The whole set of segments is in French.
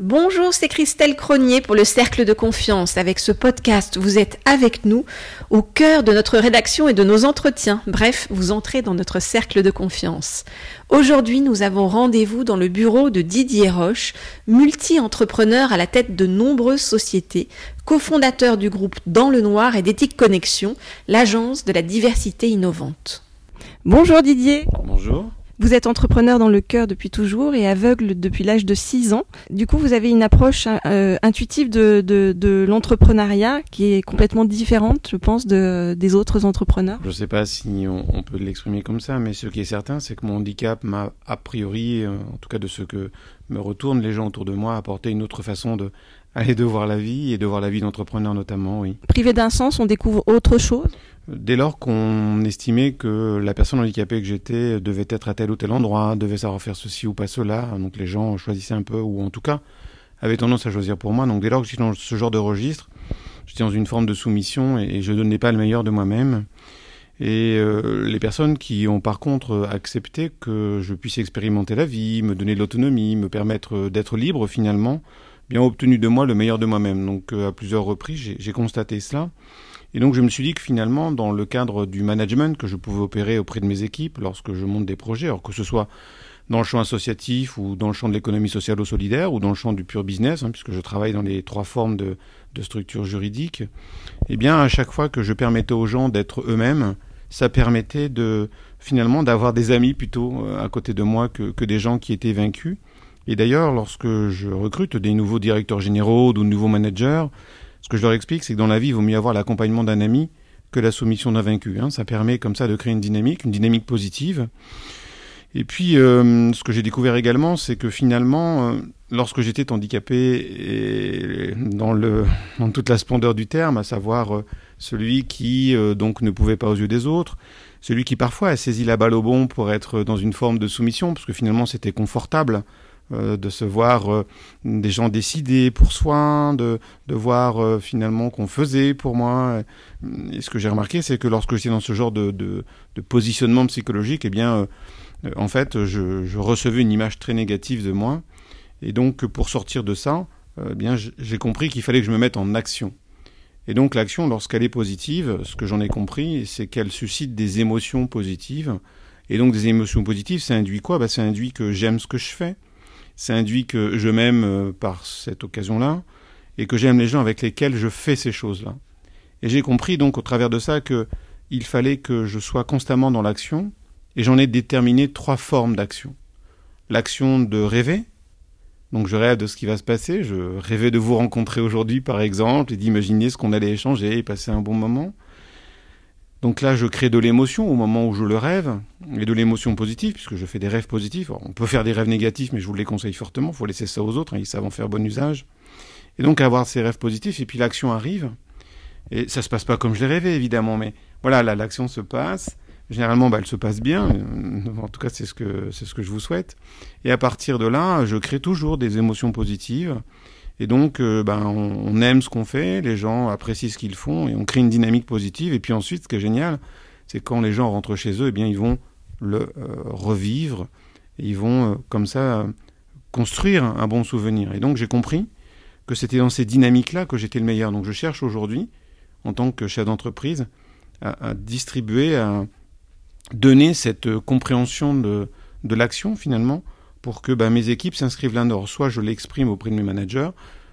Bonjour, c'est Christelle Cronier pour le Cercle de Confiance. Avec ce podcast, vous êtes avec nous au cœur de notre rédaction et de nos entretiens. Bref, vous entrez dans notre cercle de confiance. Aujourd'hui, nous avons rendez-vous dans le bureau de Didier Roche, multi-entrepreneur à la tête de nombreuses sociétés, cofondateur du groupe Dans le Noir et d'Éthique Connexion, l'agence de la diversité innovante. Bonjour Didier. Bonjour. Vous êtes entrepreneur dans le cœur depuis toujours et aveugle depuis l'âge de 6 ans. Du coup, vous avez une approche euh, intuitive de, de, de l'entrepreneuriat qui est complètement différente, je pense, de, des autres entrepreneurs. Je ne sais pas si on, on peut l'exprimer comme ça, mais ce qui est certain, c'est que mon handicap m'a, a priori, euh, en tout cas de ce que me retournent les gens autour de moi, apporté une autre façon de aller de voir la vie et de voir la vie d'entrepreneur notamment, oui. Privé d'un sens, on découvre autre chose? Dès lors qu'on estimait que la personne handicapée que j'étais devait être à tel ou tel endroit, devait savoir faire ceci ou pas cela, donc les gens choisissaient un peu, ou en tout cas avaient tendance à choisir pour moi. Donc dès lors que j'étais dans ce genre de registre, j'étais dans une forme de soumission et, je ne donnais pas le meilleur de moi-même. Et euh, les personnes qui ont par contre accepté que je puisse expérimenter la vie, me donner de l'autonomie, me permettre d'être libre finalement, bien obtenu de moi le meilleur de moi-même. Donc euh, à plusieurs reprises, j'ai constaté cela. Et donc je me suis dit que finalement, dans le cadre du management que je pouvais opérer auprès de mes équipes lorsque je monte des projets, alors que ce soit dans le champ associatif ou dans le champ de l'économie sociale ou solidaire ou dans le champ du pur business, hein, puisque je travaille dans les trois formes de, structures juridiques, eh bien à chaque fois que je permettais aux gens d'être eux-mêmes, ça permettait de finalement d'avoir des amis plutôt euh, à côté de moi que, que des gens qui étaient vaincus. Et d'ailleurs, lorsque je recrute des nouveaux directeurs généraux ou de nouveaux managers, ce que je leur explique, c'est que dans la vie, il vaut mieux avoir l'accompagnement d'un ami que la soumission d'un vaincu. Hein. Ça permet comme ça de créer une dynamique, une dynamique positive. Et puis, euh, ce que j'ai découvert également, c'est que finalement, euh, lorsque j'étais handicapé et dans, toute la splendeur du terme, à savoir euh, celui qui donc ne pouvait pas aux yeux des autres, celui qui parfois a saisi la balle au bon pour être dans une forme de soumission, parce que finalement c'était confortable de se voir euh, des gens décider pour soi, de, de voir euh, finalement qu'on faisait pour moi. Et ce que j'ai remarqué, c'est que lorsque j'étais dans ce genre de, de, de positionnement psychologique, eh bien, en fait, je, je, recevais une image très négative de moi. Et donc, pour sortir de ça, eh bien, j'ai compris qu'il fallait que je me mette en action. Et donc, l'action, lorsqu'elle est positive, ce que j'en ai compris, c'est qu'elle suscite des émotions positives. Et donc, des émotions positives, ça induit quoi? Bah, Ça induit que j'aime ce que je fais, ça induit que je m'aime euh, par cette occasion-là et que j'aime les gens avec lesquels je fais ces choses-là. Et j'ai compris donc au travers de ça que il fallait que je sois constamment dans l'action et j'en ai déterminé trois formes d'action. L'action de rêver, donc je rêve de ce qui va se passer, je rêvais de vous rencontrer aujourd'hui par exemple et d'imaginer ce qu'on allait échanger et passer un bon moment. Donc là, je crée de l'émotion au moment où je le rêve, et de l'émotion positive, puisque je fais des rêves positifs. on peut faire des rêves négatifs, mais je vous les conseille fortement, il faut laisser ça aux autres, hein, ils savent en faire bon usage. Et donc avoir ces rêves positifs, et puis l'action arrive, et ça se passe pas comme je l'ai rêvé, évidemment, mais voilà, là, l'action se passe, généralement, bah, elle se passe bien, euh, en tout cas, c'est ce que, c'est ce que je vous souhaite. Et à partir de là, je crée toujours des émotions positives, et donc, euh, ben, on, aime ce qu'on fait, les gens apprécient ce qu'ils font, et on crée une dynamique positive. Et puis ensuite, ce qui est génial, c'est quand les gens rentrent chez eux, eh bien, ils vont le euh, revivre, et ils vont, euh, comme ça, construire un, bon souvenir. Et donc, j'ai compris que c'était dans ces dynamiques-là que j'étais le meilleur. Donc, je cherche aujourd'hui, en tant que chef d'entreprise, à, à, distribuer, à donner cette compréhension de, de l'action, finalement, pour que bah, mes équipes s'inscrivent là-dedans. Soit je l'exprime auprès de mes managers,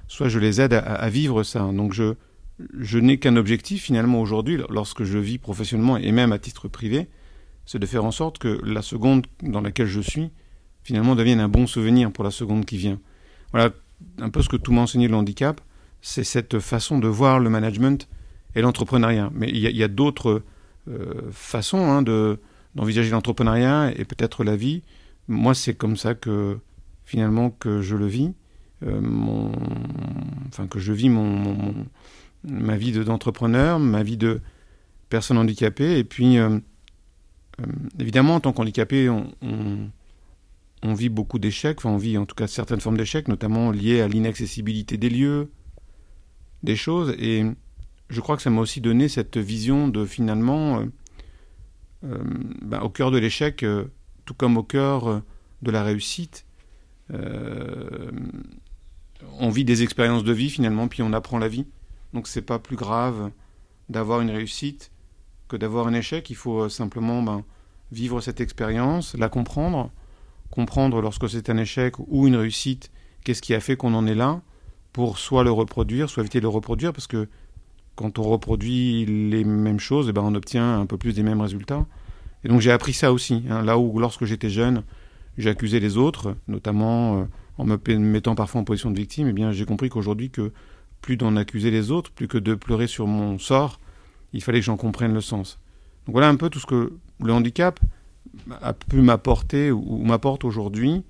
soit je les aide à, vivre ça. Donc je, je n'ai qu'un objectif finalement aujourd'hui, lorsque je vis professionnellement et même à titre privé, c'est de faire en sorte que la seconde dans laquelle je suis, finalement, devienne un bon souvenir pour la seconde qui vient. Voilà un peu ce que tout m'a enseigné le handicap, c'est cette façon de voir le management et l'entrepreneuriat. Mais il y a, d'autres euh, façons hein, de, d'envisager l'entrepreneuriat et peut-être la vie moi, c'est comme ça que finalement que je le vis, euh, enfin que je vis mon, ma vie d'entrepreneur, ma vie de personne handicapée, et puis euh, euh, évidemment en tant qu'handicapé, on, vit beaucoup d'échecs, enfin on vit en tout cas certaines formes d'échecs, notamment liées à l'inaccessibilité des lieux, des choses, et je crois que ça m'a aussi donné cette vision de finalement, ben, au cœur de l'échec tout comme au cœur euh, de la réussite, euh, on vit des expériences de vie finalement, puis on apprend la vie. Donc c'est pas plus grave d'avoir une réussite que d'avoir un échec. Il faut simplement ben, vivre cette expérience, la comprendre, comprendre lorsque c'est un échec ou une réussite, qu'est-ce qui a fait qu'on en est là, pour soit le reproduire, soit éviter de le reproduire, parce que quand on reproduit les mêmes choses, eh ben on obtient un peu plus des mêmes résultats. Et donc j'ai appris ça aussi. Hein. là où lorsque j'étais jeune, j'accusais les autres, notamment euh, en me mettant parfois en position de victime, eh bien j'ai compris qu'aujourd'hui que plus d'en accuser les autres, plus que de pleurer sur mon sort, il fallait que j'en comprenne le sens. Donc voilà un peu tout ce que le handicap a pu m'apporter ou m'apporte aujourd'hui.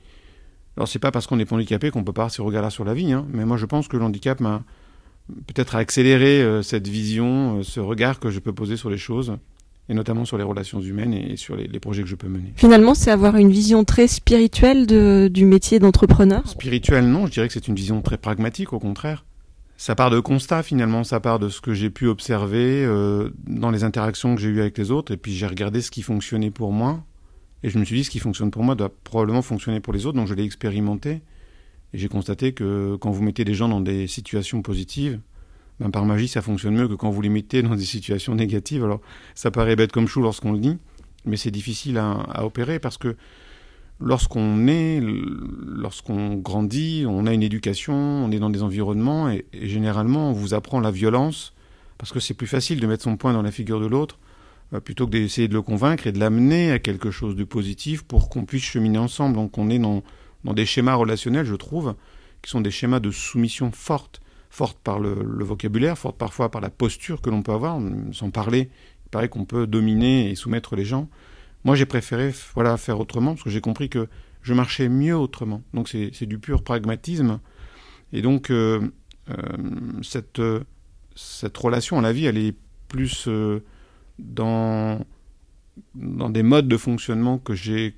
Alors c'est pas parce qu'on est handicapé qu'on peut pas avoir ce regard-là sur la vie, hein, mais moi je pense que le handicap m'a peut-être accéléré euh, cette vision, euh, ce regard que je peux poser sur les choses, et notamment sur les relations humaines et sur les, projets que je peux mener. Finalement, c'est avoir une vision très spirituelle de, du métier d'entrepreneur Spirituelle, non, je dirais que c'est une vision très pragmatique, au contraire. Ça part de constat finalement, ça part de ce que j'ai pu observer euh, dans les interactions que j'ai eues avec les autres, et puis j'ai regardé ce qui fonctionnait pour moi, et je me suis dit ce qui fonctionne pour moi doit probablement fonctionner pour les autres, donc je l'ai expérimenté, et j'ai constaté que quand vous mettez des gens dans des situations positives, ben par magie ça fonctionne mieux que quand vous les mettez dans des situations négatives. Alors ça paraît bête comme chou lorsqu'on le dit, mais c'est difficile à, opérer parce que lorsqu'on est, lorsqu'on grandit, on a une éducation, on est dans des environnements, et, généralement on vous apprend la violence, parce que c'est plus facile de mettre son poing dans la figure de l'autre, euh, plutôt que d'essayer de le convaincre et de l'amener à quelque chose de positif pour qu'on puisse cheminer ensemble. Donc on est dans, dans des schémas relationnels, je trouve, qui sont des schémas de soumission forte, forte par le, vocabulaire, forte parfois par la posture que l'on peut avoir, sans parler. Il paraît qu'on peut dominer et soumettre les gens. Moi, j'ai préféré voilà, faire autrement parce que j'ai compris que je marchais mieux autrement. Donc, c'est du pur pragmatisme. Et donc, euh, euh, cette, cette relation à la vie, elle est plus euh, dans, dans des modes de fonctionnement que j'ai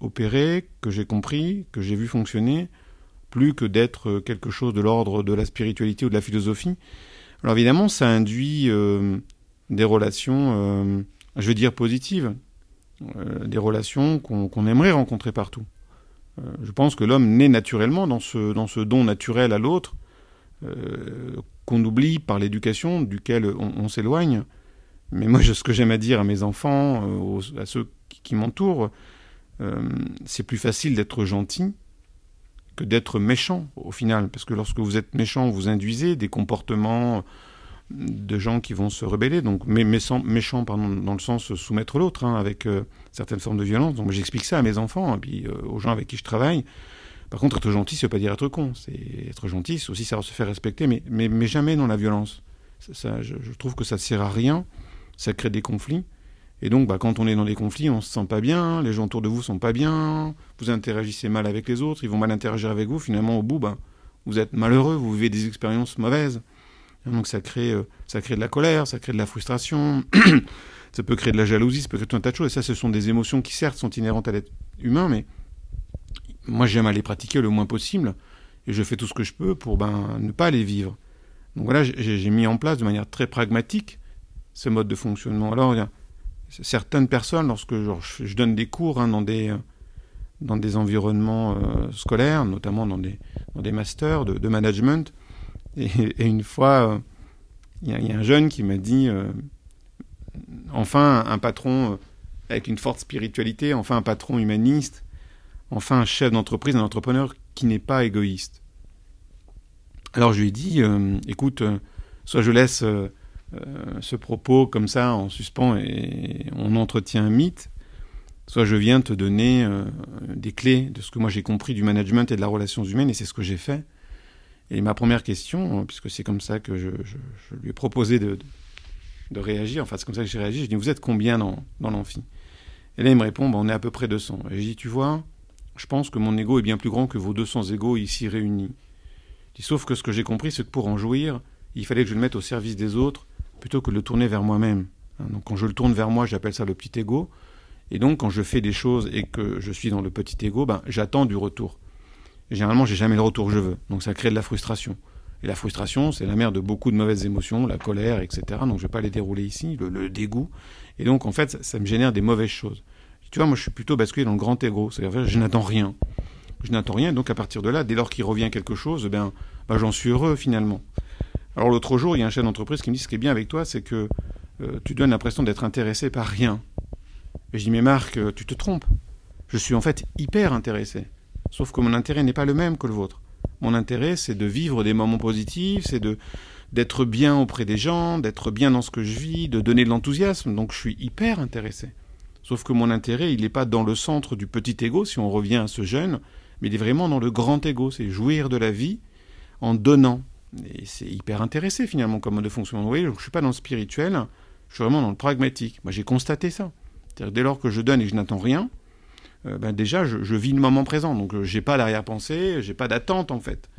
opérés, que j'ai compris, que j'ai vu fonctionner, plus que d'être quelque chose de l'ordre de la spiritualité ou de la philosophie. Alors évidemment, ça induit des relations, je veux dire, positives. Euh, des relations qu'on aimerait rencontrer partout. Euh, je pense que l'homme naît naturellement dans ce, don naturel à l'autre, euh, qu'on oublie par l'éducation, duquel on, s'éloigne. Mais moi, ce que j'aime à dire à mes enfants, à ceux qui, m'entourent, c'est plus facile d'être gentil que d'être méchant au final. Parce que lorsque vous êtes méchant, vous induisez des comportements de gens qui vont se rebeller, donc méchants, pardon, dans le sens soumettre l'autre, hein, avec euh, certaines formes de violence. Donc j'explique ça à mes enfants, et puis euh, aux gens avec qui je travaille. Par contre, être gentil, ça veut pas dire être con. C'est être gentil, c'est aussi savoir se faire respecter, mais, mais, mais jamais dans la violence. Ça, je, trouve que ça ne sert à rien, ça crée des conflits. Et donc, bah, quand on est dans des conflits, on se sent pas bien, les gens autour de vous sont pas bien, vous interagissez mal avec les autres, ils vont mal interagir avec vous. Finalement, au bout, bah, vous êtes malheureux, vous vivez des expériences mauvaises. Donc ça crée, euh, ça crée de la colère, ça crée de la frustration, ça peut créer de la jalousie, ça peut créer tout un tas de choses. Et ça, ce sont des émotions qui certes sont inhérentes à l'être humain, mais moi j'aime à les pratiquer le moins possible. Et je fais tout ce que je peux pour ben, ne pas les vivre. Donc voilà, j'ai mis en place de manière très pragmatique ce mode de fonctionnement. Alors, certaines personnes, lorsque je, donne des cours hein, dans, des, dans des environnements euh, scolaires, notamment dans des, masters de, management, et, une fois, il y, a un jeune qui m'a dit euh, enfin un patron euh, avec une forte spiritualité, enfin un patron humaniste, enfin un chef d'entreprise, un entrepreneur qui n'est pas égoïste. Alors je lui ai dit euh, écoute, soit je laisse ce propos comme ça en suspens et on entretient un mythe, soit je viens te donner des clés de ce que moi j'ai compris du management et de la relation humaine, et c'est ce que j'ai fait. Et ma première question, puisque c'est comme ça que je, lui ai proposé de, réagir, enfin c'est comme ça que j'ai réagi, je dis, vous êtes combien dans, dans l'amphi? Et là il me répond, bah, on est à peu près 200. Et je dis, tu vois, je pense que mon ego est bien plus grand que vos 200 égaux ici réunis. sauf que ce que j'ai compris, c'est que pour en jouir, il fallait que je le mette au service des autres plutôt que de le tourner vers moi-même. Hein, donc quand je le tourne vers moi, j'appelle ça le petit ego. Et donc quand je fais des choses et que je suis dans le petit ego, ben, j'attends du retour. Et généralement, j'ai jamais le retour que je veux. Donc ça crée de la frustration. Et la frustration, c'est la mère de beaucoup de mauvaises émotions, la colère, etc. Donc je vais pas les dérouler ici, le, dégoût. Et donc en fait, ça, me génère des mauvaises choses. Tu vois, moi je suis plutôt basculé dans le grand égo. C'est-à-dire, je n'attends rien. je n'attends rien. Donc à partir de là, dès lors qu'il revient quelque chose, ben, ben j'en suis heureux finalement. Alors l'autre jour, il y a un chef d'entreprise qui me dit ce qui est bien avec toi, c'est que euh, tu donnes l'impression d'être intéressé par rien. Et je dis mais Marc, euh, tu te trompes. Je suis en fait hyper intéressé. Sauf que mon intérêt n'est pas le même que le vôtre. Mon intérêt, c'est de vivre des moments positifs, c'est de d'être bien auprès des gens, d'être bien dans ce que je vis, de donner de l'enthousiasme. Donc je suis hyper intéressé. Sauf que mon intérêt, il n'est pas dans le centre du petit ego, si on revient à ce jeune, mais il est vraiment dans le grand ego, c'est jouir de la vie en donnant. Et c'est hyper intéressé finalement comme mode de fonctionnement. Vous voyez, je ne suis pas dans le spirituel, je suis vraiment dans le pragmatique. Moi j'ai constaté ça. Dès lors que je donne et je n'attends rien, euh, ben déjà je, vis le moment présent. Donc euh, j'ai pas d'arrière-pensée, j'ai pas d'attente en fait.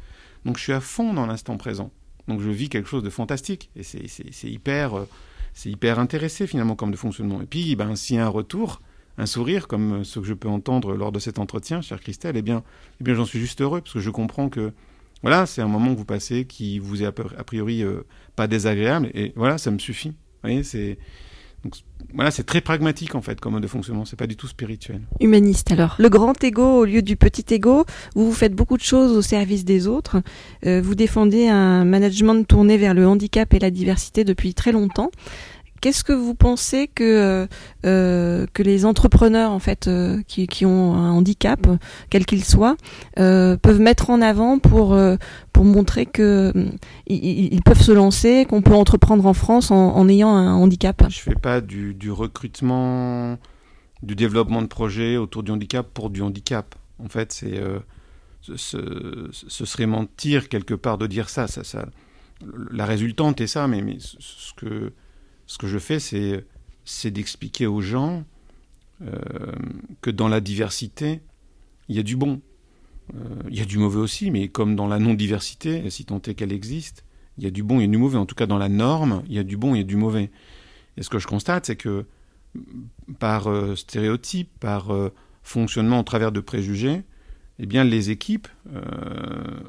Donc je suis à fond dans l'instant présent. Donc je vis quelque chose de fantastique. Et c'est hyper, euh, c'est hyper intéressé finalement comme de fonctionnement. Et puis ben, s'il y a un retour, un sourire comme ce que je peux entendre lors de cet entretien, chère Christelle, eh bien, eh bien j'en suis juste heureux parce que je comprends que voilà, c'est un moment que vous passez qui vous est a priori pas désagréable. Et voilà, ça me suffit. Vous voyez, c'est donc voilà, c'est très pragmatique en fait comme mode de fonctionnement, c'est pas du tout spirituel. Humaniste alors. Le grand ego au lieu du petit ego, vous vous faites beaucoup de choses au service des autres. Euh, vous défendez un management tourné vers le handicap et la diversité depuis très longtemps. Qu'est-ce que vous pensez que euh, euh, que les entrepreneurs en fait euh, qui, qui, ont un handicap, quel qu'il soit, peuvent mettre en avant pour pour montrer que ils, peuvent se lancer, qu'on peut entreprendre en France en, ayant un handicap? Je fais pas du, du recrutement, du développement de projets autour du handicap pour du handicap. En fait, c'est ce, ce, serait mentir quelque part de dire ça. ça, ça la résultante est ça, mais, mais ce que ce que je fais, c'est, d'expliquer aux gens euh, que dans la diversité, il y a du bon. Euh, il y a du mauvais aussi, mais comme dans la non-diversité, si tant est qu'elle existe, il y a du bon et du mauvais. En tout cas, dans la norme, il y a du bon et du mauvais. Et ce que je constate, c'est que par euh, stéréotype, par fonctionnement au travers de préjugés, eh bien, les équipes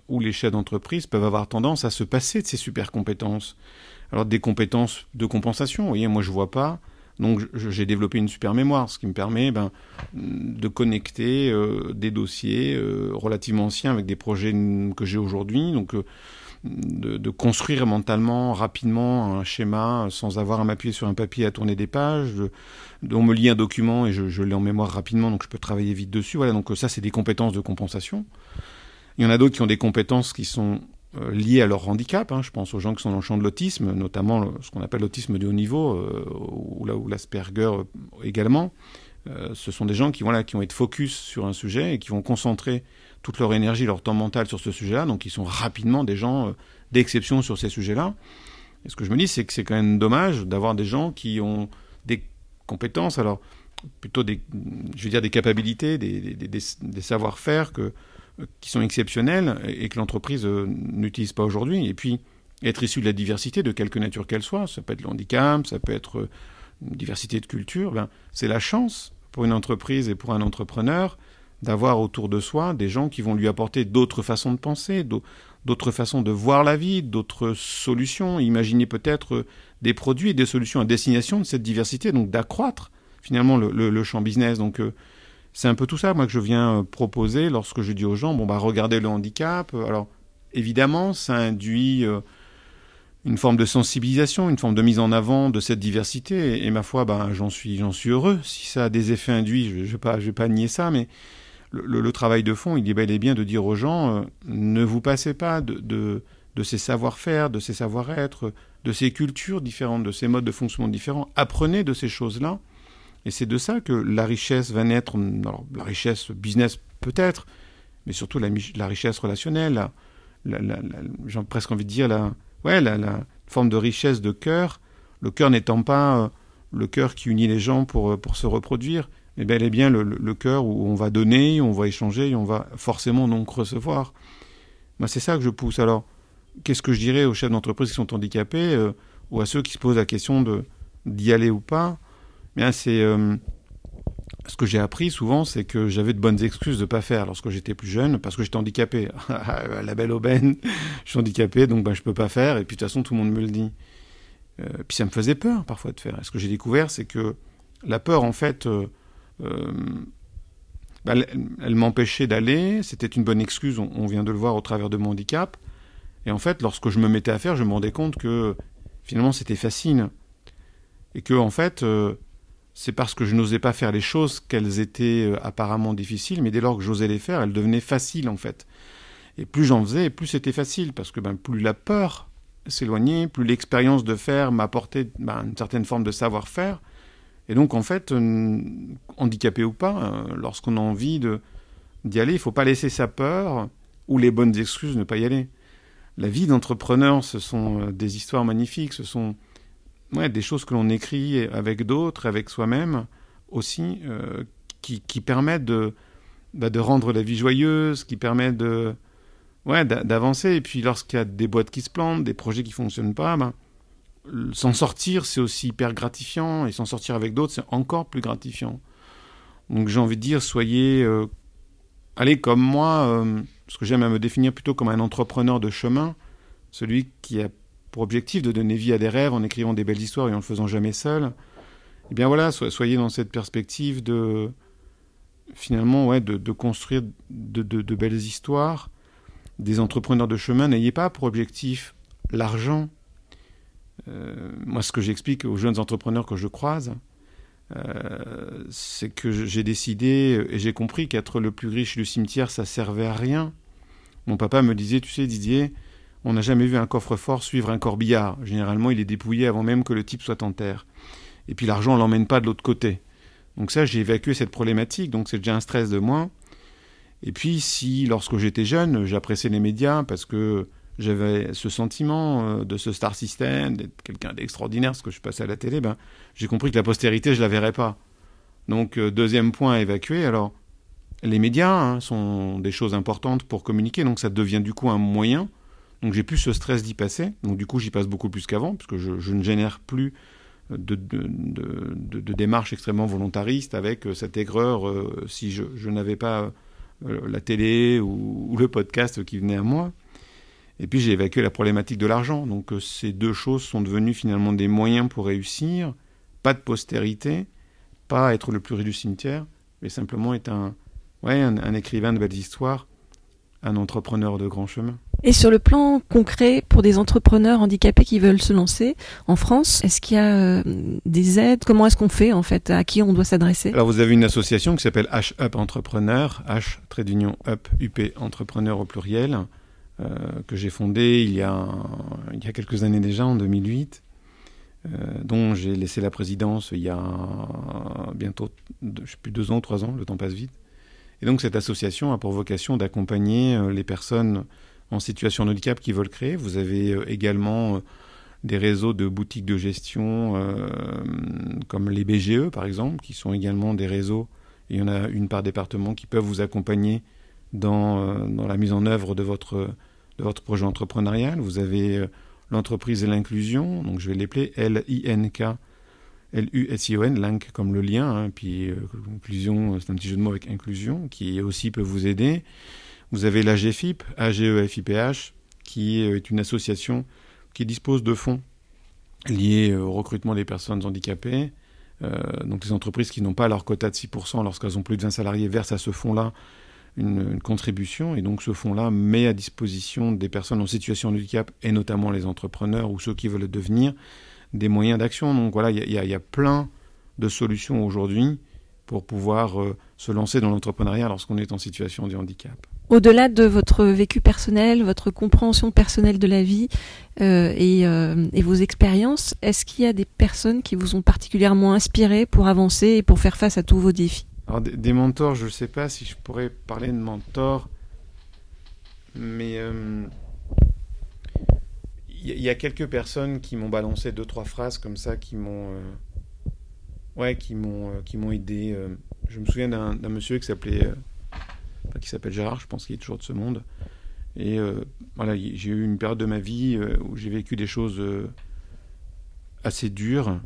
ou les chefs d'entreprise peuvent avoir tendance à se passer de ces super compétences alors des compétences de compensation. Vous voyez, moi je vois pas. Donc j'ai développé une super mémoire, ce qui me permet ben, de connecter euh, des dossiers euh, relativement anciens avec des projets que j'ai aujourd'hui. Euh, de, construire mentalement, rapidement, un schéma sans avoir à m'appuyer sur un papier à tourner des pages. on me lit un document et je, l'ai en mémoire rapidement, donc je peux travailler vite dessus. Voilà, donc ça c'est des compétences de compensation. Il y en a d'autres qui ont des compétences qui sont euh, liés à leur handicap. Hein. Je pense aux gens qui sont dans le champ de l'autisme, notamment ce qu'on appelle l'autisme de haut niveau, euh, ou, là, ou l'Asperger euh, également. ce sont des gens qui, voilà, qui vont être focus sur un sujet et qui vont concentrer toute leur énergie, leur temps mental sur ce sujet-là. Donc ils sont rapidement des gens d'exception sur ces sujets-là. Et ce que je me dis, c'est que c'est quand même dommage d'avoir des gens qui ont des compétences, alors plutôt des, je veux dire, des capacités, des, savoir-faire que qui sont exceptionnels et que l'entreprise euh, n'utilise pas aujourd'hui. Et puis, être issu de la diversité, de quelque nature qu'elle soit, ça peut être le handicap, ça peut être euh, une diversité de culture, ben, c'est la chance pour une entreprise et pour un entrepreneur d'avoir autour de soi des gens qui vont lui apporter d'autres façons de penser, d'autres façons de voir la vie, d'autres solutions, imaginer peut-être euh, des produits et des solutions à destination de cette diversité, donc d'accroître finalement le, champ business. Donc c'est un peu tout ça, moi, que je viens euh, proposer lorsque je dis aux gens, bon, bah, regardez le handicap. Alors, évidemment, ça induit euh, une forme de sensibilisation, une forme de mise en avant de cette diversité. Et, ma foi, bah, j'en suis, suis heureux. Si ça a des effets induits, je ne vais, pas, vais pas nier ça, mais le, travail de fond, il est bel et bien de dire aux gens, euh, ne vous passez pas de, de, ces savoir-faire, de ces savoir-être, de ces cultures différentes, de ces modes de fonctionnement différents. Apprenez de ces choses-là et c'est de ça que la richesse va naître, la richesse business peut-être, mais surtout la, la richesse relationnelle, j'ai presque envie de dire la, ouais, la, forme de richesse de cœur, le cœur n'étant pas euh, le cœur qui unit les gens pour, euh, pour se reproduire, mais bel et bien le, le cœur où on va donner, on va échanger, et on va forcément donc recevoir. Moi, c'est ça que je pousse. Alors, qu'est-ce que je dirais aux chefs d'entreprise qui sont handicapés euh, ou à ceux qui se posent la question de d'y aller ou pas? Bien, c'est euh, ce que j'ai appris souvent, c'est que j'avais de bonnes excuses de ne pas faire lorsque j'étais plus jeune, parce que j'étais handicapé. la belle aubaine, je suis handicapé, donc ben, je peux pas faire, et puis de toute façon, tout le monde me le dit. Euh, puis ça me faisait peur parfois de faire. Et ce que j'ai découvert, c'est que la peur, en fait, euh, bah, elle, m'empêchait d'aller. C'était une bonne excuse, on, vient de le voir au travers de mon handicap. Et en fait, lorsque je me mettais à faire, je me rendais compte que finalement c'était facile. Et que, en fait, euh, c'est parce que je n'osais pas faire les choses qu'elles étaient euh, apparemment difficiles, mais dès lors que j'osais les faire, elles devenaient faciles, en fait. Et plus j'en faisais, plus c'était facile, parce que ben, plus la peur s'éloignait, plus l'expérience de faire m'apportait ben, une certaine forme de savoir-faire. Et donc, en fait, euh, handicapé ou pas, lorsqu'on a envie d'y aller, il ne faut pas laisser sa peur ou les bonnes excuses ne pas y aller la vie d'entrepreneur, ce sont euh, des histoires magnifiques, ce sont des choses que l'on écrit avec d'autres, avec soi-même aussi, euh, qui, permettent de, bah, de rendre la vie joyeuse, qui permettent d'avancer. Et puis lorsqu'il y a des boîtes qui se plantent, des projets qui fonctionnent pas, ben, s'en sortir, c'est aussi hyper gratifiant, et s'en sortir avec d'autres, c'est encore plus gratifiant. Donc j'ai envie de dire, soyez, euh, allez comme moi parce que j'aime à me définir plutôt comme un entrepreneur de chemin, celui qui a pour objectif de donner vie à des rêves en écrivant des belles histoires et en le faisant jamais seul. Eh bien voilà, soyez dans cette perspective de finalement ouais, de, construire de, belles histoires. Des entrepreneurs de chemin, n'ayez pas pour objectif l'argent. Euh, moi, ce que j'explique aux jeunes entrepreneurs que je croise, euh, c'est que j'ai décidé et j'ai compris qu'être le plus riche du cimetière, ça servait à rien. Mon papa me disait, tu sais Didier, on n'a jamais vu un coffre-fort suivre un corbillard. Généralement, il est dépouillé avant même que le type soit en terre. Et puis l'argent, on l'emmène pas de l'autre côté. Donc ça, j'ai évacué cette problématique, donc c'est déjà un stress de moins. Et puis si, lorsque j'étais jeune, j'appréciais les médias parce que j'avais ce sentiment euh, de ce star system, d'être quelqu'un d'extraordinaire, ce que je passais à la télé, ben, j'ai compris que la postérité, je la verrais pas. Donc, euh, deuxième point à évacuer. Alors, les médias hein, sont des choses importantes pour communiquer, donc ça devient du coup un moyen. Donc, j'ai plus ce stress d'y passer. Donc, du coup, j'y passe beaucoup plus qu'avant, puisque je, je, ne génère plus de, de, démarches extrêmement volontaristes avec euh, cette aigreur si je n'avais pas la télé ou, le podcast qui venait à moi. Et puis j'ai évacué la problématique de l'argent. Donc euh, ces deux choses sont devenues finalement des moyens pour réussir. Pas de postérité, pas être le plus riche du cimetière, mais simplement être un, ouais, un, écrivain de belles histoires, un entrepreneur de grand chemin. Et sur le plan concret, pour des entrepreneurs handicapés qui veulent se lancer en France, est-ce qu'il y a euh, des aides? Comment est-ce qu'on fait en fait? À qui on doit s'adresser? Alors vous avez une association qui s'appelle H-Up Entrepreneur, H trait d'union Up UP Entrepreneur au pluriel. Euh, que j'ai fondé il y, a, il y a quelques années déjà, en 2008, euh, dont j'ai laissé la présidence il y a bientôt, je sais plus, deux ans, trois ans, le temps passe vite. Et donc cette association a pour vocation d'accompagner euh, les personnes en situation de handicap qui veulent créer. Vous avez également des réseaux de boutiques de gestion comme les BGE par exemple, qui sont également des réseaux, il y en a une par département, qui peuvent vous accompagner dans, euh, dans la mise en œuvre de votre, de votre projet entrepreneurial. Vous avez euh, l'entreprise et l'inclusion, donc je vais l'appeler L-I-N-K. L-U-S-I-O-N, Link comme le lien, hein, puis euh, inclusion, c'est un petit jeu de mots avec inclusion, qui aussi peut vous aider. Vous avez l'AGFIP, A-G-E-F-I-P-H, qui est une association qui dispose de fonds liés au recrutement des personnes handicapées. donc les entreprises qui n'ont pas leur quota de 6% lorsqu'elles ont plus de 20 salariés versent à ce fonds-là une, contribution et donc ce fonds-là met à disposition des personnes en situation de handicap et notamment les entrepreneurs ou ceux qui veulent le devenir des moyens d'action. Donc voilà, il y, y, a plein de solutions aujourd'hui pour pouvoir euh, se lancer dans l'entrepreneuriat lorsqu'on est en situation de handicap. Au-delà de votre vécu personnel, votre compréhension personnelle de la vie euh, et, euh, et, vos expériences, est-ce qu'il y a des personnes qui vous ont particulièrement inspiré pour avancer et pour faire face à tous vos défis? Alors, des, mentors, je ne sais pas si je pourrais parler de mentors, mais euh, il y, a quelques personnes qui m'ont balancé deux, trois phrases comme ça qui m'ont. Euh, ouais, qui m'ont, euh, qui m'ont aidé. je me souviens d'un, monsieur qui s'appelait. s'appelle Gérard, je pense qu'il est toujours de ce monde. Et voilà, j'ai eu une période de ma vie où j'ai vécu des choses assez dures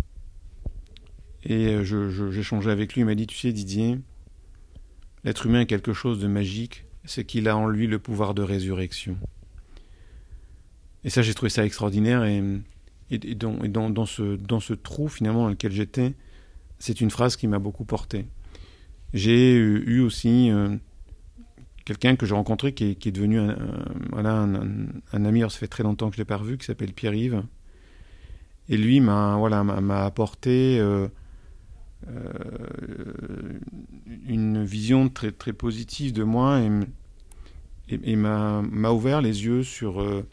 et euh, j'échangeais avec lui, il m'a dit, tu sais Didier, l'être humain est quelque chose de magique, c'est qu'il a en lui le pouvoir de résurrection. Et ça, j'ai trouvé ça extraordinaire. Et, et, dans, dans, ce, dans ce trou, finalement, dans lequel j'étais, c'est une phrase qui m'a beaucoup porté. J'ai eu aussi quelqu'un que j'ai rencontré qui est, devenu un, voilà, un, ami, alors ça fait très longtemps que je ne l'ai pas revu, qui s'appelle Pierre-Yves. Et lui m'a voilà, apporté euh, euh, une vision très, très positive de moi et, m'a ouvert les yeux sur euh,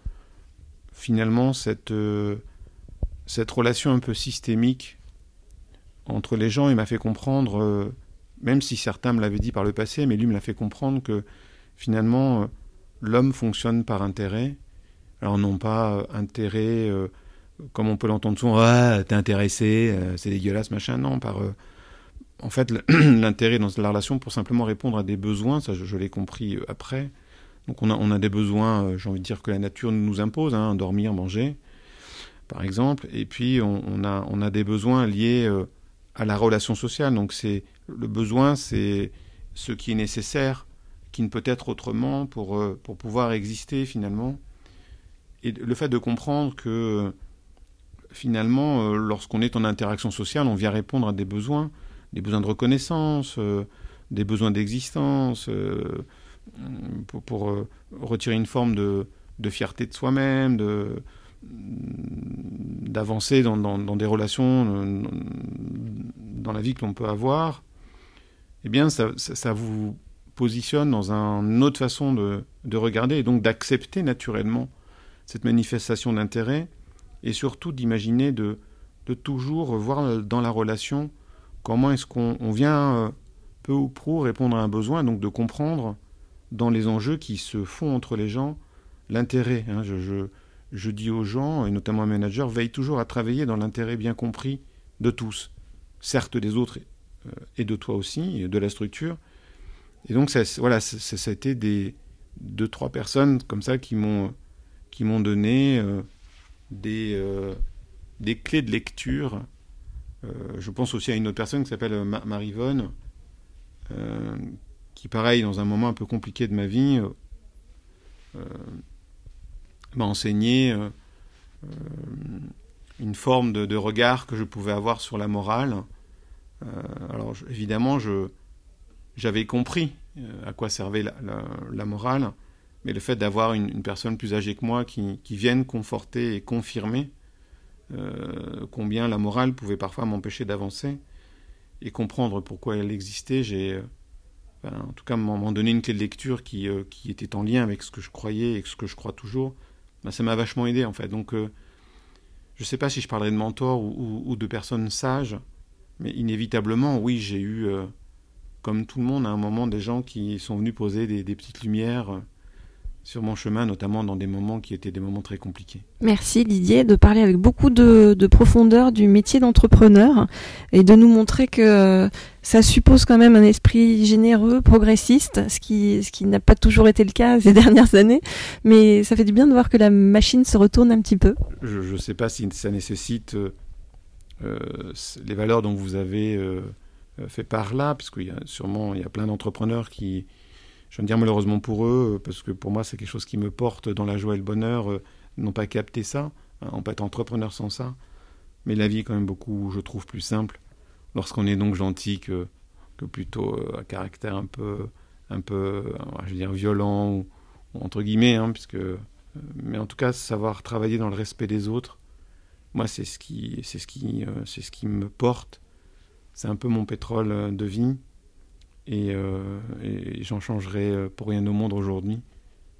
finalement cette, cette relation un peu systémique entre les gens et m'a fait comprendre, même si certains me l'avaient dit par le passé, mais lui me l'a fait comprendre que finalement, euh, l'homme fonctionne par intérêt. Alors non pas euh, intérêt, euh, comme on peut l'entendre souvent, ah, t'es intéressé, c'est dégueulasse, machin. Non, par... en fait, l'intérêt dans la relation pour simplement répondre à des besoins, ça je, l'ai compris après. Donc on a, on a des besoins, j'ai envie de dire, que la nature nous impose, hein, dormir, manger, par exemple. Et puis on, a, on a des besoins liés à la relation sociale. Donc c'est le besoin, c'est ce qui est nécessaire qui ne peut être autrement pour, euh, pour pouvoir exister finalement. Et le fait de comprendre que finalement, euh, lorsqu'on est en interaction sociale, on vient répondre à des besoins, des besoins de reconnaissance, euh, des besoins d'existence, pour, pour retirer une forme de, fierté de soi-même, d'avancer dans, des relations dans la vie que l'on peut avoir, eh bien, ça, vous positionne dans une autre façon de, regarder et donc d'accepter naturellement cette manifestation d'intérêt et surtout d'imaginer de, de toujours voir dans la relation comment est-ce qu'on vient euh, peu ou prou répondre à un besoin, donc de comprendre dans les enjeux qui se font entre les gens l'intérêt. Hein. je, je, dis aux gens, et notamment aux managers, veille toujours à travailler dans l'intérêt bien compris de tous, certes des autres euh, et de toi aussi, de la structure, et donc, ça, voilà, ça, a été des deux, trois personnes comme ça qui m'ont qui m'ont donné euh, des, euh, des clés de lecture. Euh, je pense aussi à une autre personne qui s'appelle Marivonne, qui, pareil, dans un moment un peu compliqué de ma vie, m'a enseigné une forme de, regard que je pouvais avoir sur la morale. alors, évidemment, j'avais compris euh, à quoi servait la, morale, mais le fait d'avoir une, personne plus âgée que moi qui, vienne conforter et confirmer euh, combien la morale pouvait parfois m'empêcher d'avancer et comprendre pourquoi elle existait, j'ai, euh, en tout cas, m'en donné une clé de lecture qui, qui, était en lien avec ce que je croyais et ce que je crois toujours. Ben, ça m'a vachement aidé en fait. Donc, je ne sais pas si je parlerai de mentors ou, ou, de personnes sages, mais inévitablement, oui, j'ai eu comme tout le monde, à un moment, des gens qui sont venus poser des, petites lumières euh, sur mon chemin, notamment dans des moments qui étaient des moments très compliqués. Merci Didier de parler avec beaucoup de, profondeur du métier d'entrepreneur et de nous montrer que euh, ça suppose quand même un esprit généreux, progressiste, ce qui, ce qui n'a pas toujours été le cas ces dernières années, mais ça fait du bien de voir que la machine se retourne un petit peu. Je ne sais pas si ça nécessite euh, les valeurs dont vous avez... Euh, fait par là, puisqu'il y a sûrement il y a plein d'entrepreneurs qui, je veux dire malheureusement pour eux, euh, parce que pour moi c'est quelque chose qui me porte dans la joie et le bonheur, euh, n'ont pas capté ça. Hein, on peut être entrepreneur sans ça. Mais la vie est quand même beaucoup, je trouve, plus simple lorsqu'on est donc gentil que, plutôt à caractère un peu, un peu, je veux dire, violent ou, entre guillemets, hein, puisque, mais en tout cas, savoir travailler dans le respect des autres, moi, c'est ce ce qui, c'est ce qui me porte c'est un peu mon pétrole euh, de vie. Euh, et, j'en changerai euh, pour rien au monde aujourd'hui,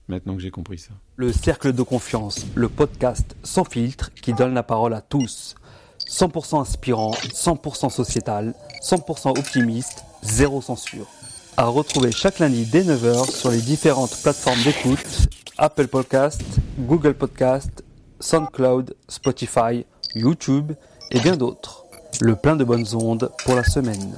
maintenant que j'ai compris ça. Le Cercle de Confiance, le podcast sans filtre qui donne la parole à tous. 100% inspirant, 100% sociétal, 100% optimiste, zéro censure. À retrouver chaque lundi dès 9h sur les différentes plateformes d'écoute Apple Podcast, Google Podcast, SoundCloud, Spotify, YouTube et bien d'autres le plein de bonnes ondes pour la semaine.